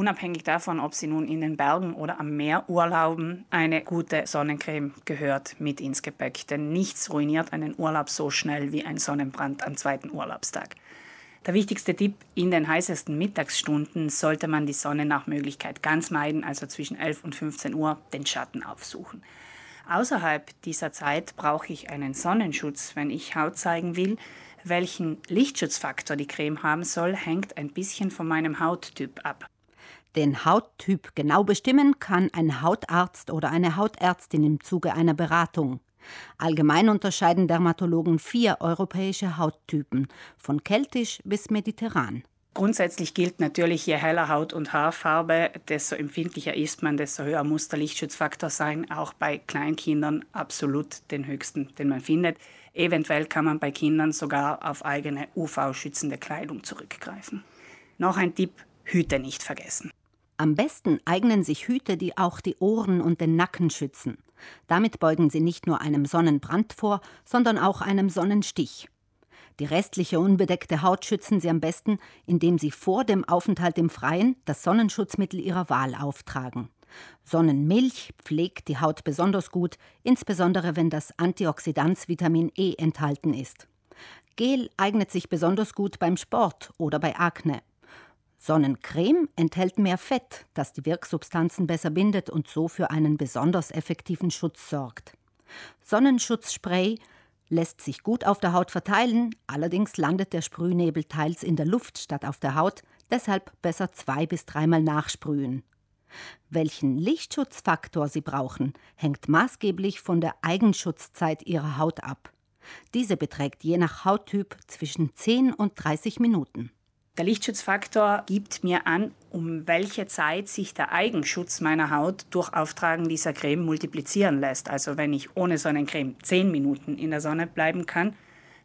unabhängig davon, ob Sie nun in den Bergen oder am Meer urlauben, eine gute Sonnencreme gehört mit ins Gepäck. Denn nichts ruiniert einen Urlaub so schnell wie ein Sonnenbrand am zweiten Urlaubstag. Der wichtigste Tipp, in den heißesten Mittagsstunden sollte man die Sonne nach Möglichkeit ganz meiden, also zwischen 11 und 15 Uhr den Schatten aufsuchen. Außerhalb dieser Zeit brauche ich einen Sonnenschutz, wenn ich Haut zeigen will. Welchen Lichtschutzfaktor die Creme haben soll, hängt ein bisschen von meinem Hauttyp ab. Den Hauttyp genau bestimmen kann ein Hautarzt oder eine Hautärztin im Zuge einer Beratung. Allgemein unterscheiden Dermatologen vier europäische Hauttypen, von keltisch bis mediterran. Grundsätzlich gilt natürlich, je heller Haut- und Haarfarbe, desto empfindlicher ist man, desto höher muss der Lichtschutzfaktor sein. Auch bei Kleinkindern absolut den höchsten, den man findet. Eventuell kann man bei Kindern sogar auf eigene UV-schützende Kleidung zurückgreifen. Noch ein Tipp, Hüte nicht vergessen. Am besten eignen sich Hüte, die auch die Ohren und den Nacken schützen. Damit beugen sie nicht nur einem Sonnenbrand vor, sondern auch einem Sonnenstich. Die restliche unbedeckte Haut schützen sie am besten, indem sie vor dem Aufenthalt im Freien das Sonnenschutzmittel ihrer Wahl auftragen. Sonnenmilch pflegt die Haut besonders gut, insbesondere wenn das Antioxidans Vitamin E enthalten ist. Gel eignet sich besonders gut beim Sport oder bei Akne. Sonnencreme enthält mehr Fett, das die Wirksubstanzen besser bindet und so für einen besonders effektiven Schutz sorgt. Sonnenschutzspray lässt sich gut auf der Haut verteilen, allerdings landet der Sprühnebel teils in der Luft statt auf der Haut, deshalb besser zwei bis dreimal nachsprühen. Welchen Lichtschutzfaktor Sie brauchen, hängt maßgeblich von der Eigenschutzzeit Ihrer Haut ab. Diese beträgt je nach Hauttyp zwischen 10 und 30 Minuten. Der Lichtschutzfaktor gibt mir an, um welche Zeit sich der Eigenschutz meiner Haut durch Auftragen dieser Creme multiplizieren lässt. Also wenn ich ohne Sonnencreme 10 Minuten in der Sonne bleiben kann,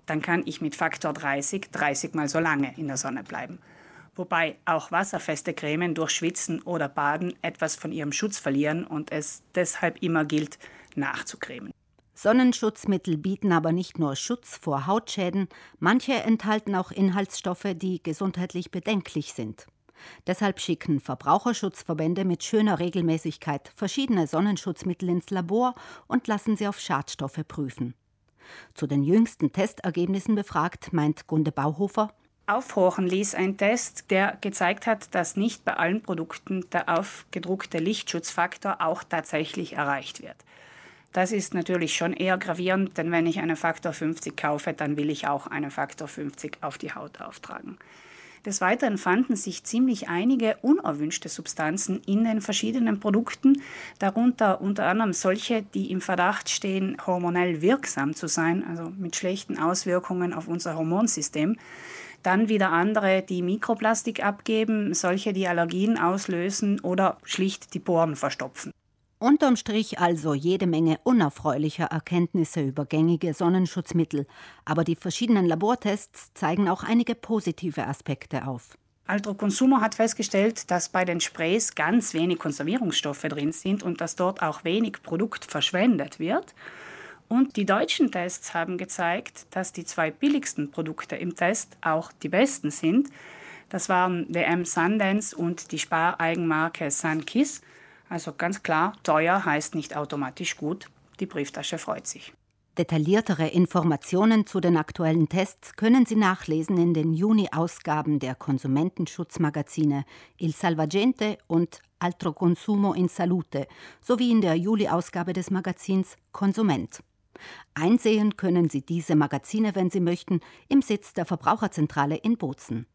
dann kann ich mit Faktor 30 30 mal so lange in der Sonne bleiben. Wobei auch wasserfeste Cremen durch Schwitzen oder Baden etwas von ihrem Schutz verlieren und es deshalb immer gilt, nachzucremen. Sonnenschutzmittel bieten aber nicht nur Schutz vor Hautschäden, manche enthalten auch Inhaltsstoffe, die gesundheitlich bedenklich sind. Deshalb schicken Verbraucherschutzverbände mit schöner Regelmäßigkeit verschiedene Sonnenschutzmittel ins Labor und lassen sie auf Schadstoffe prüfen. Zu den jüngsten Testergebnissen befragt, meint Gunde Bauhofer, Aufhorchen ließ ein Test, der gezeigt hat, dass nicht bei allen Produkten der aufgedruckte Lichtschutzfaktor auch tatsächlich erreicht wird. Das ist natürlich schon eher gravierend, denn wenn ich einen Faktor 50 kaufe, dann will ich auch einen Faktor 50 auf die Haut auftragen. Des Weiteren fanden sich ziemlich einige unerwünschte Substanzen in den verschiedenen Produkten, darunter unter anderem solche, die im Verdacht stehen, hormonell wirksam zu sein, also mit schlechten Auswirkungen auf unser Hormonsystem. Dann wieder andere, die Mikroplastik abgeben, solche, die Allergien auslösen oder schlicht die Poren verstopfen. Unterm Strich also jede Menge unerfreulicher Erkenntnisse über gängige Sonnenschutzmittel, aber die verschiedenen Labortests zeigen auch einige positive Aspekte auf. Altro Consumer hat festgestellt, dass bei den Sprays ganz wenig Konservierungsstoffe drin sind und dass dort auch wenig Produkt verschwendet wird. Und die deutschen Tests haben gezeigt, dass die zwei billigsten Produkte im Test auch die besten sind. Das waren DM Sundance und die Spareigenmarke Sunkiss. Also ganz klar, teuer heißt nicht automatisch gut. Die Brieftasche freut sich. Detailliertere Informationen zu den aktuellen Tests können Sie nachlesen in den Juni-Ausgaben der Konsumentenschutzmagazine Il Salvagente und Altro Consumo in Salute sowie in der Juli-Ausgabe des Magazins Konsument. Einsehen können Sie diese Magazine, wenn Sie möchten, im Sitz der Verbraucherzentrale in Bozen.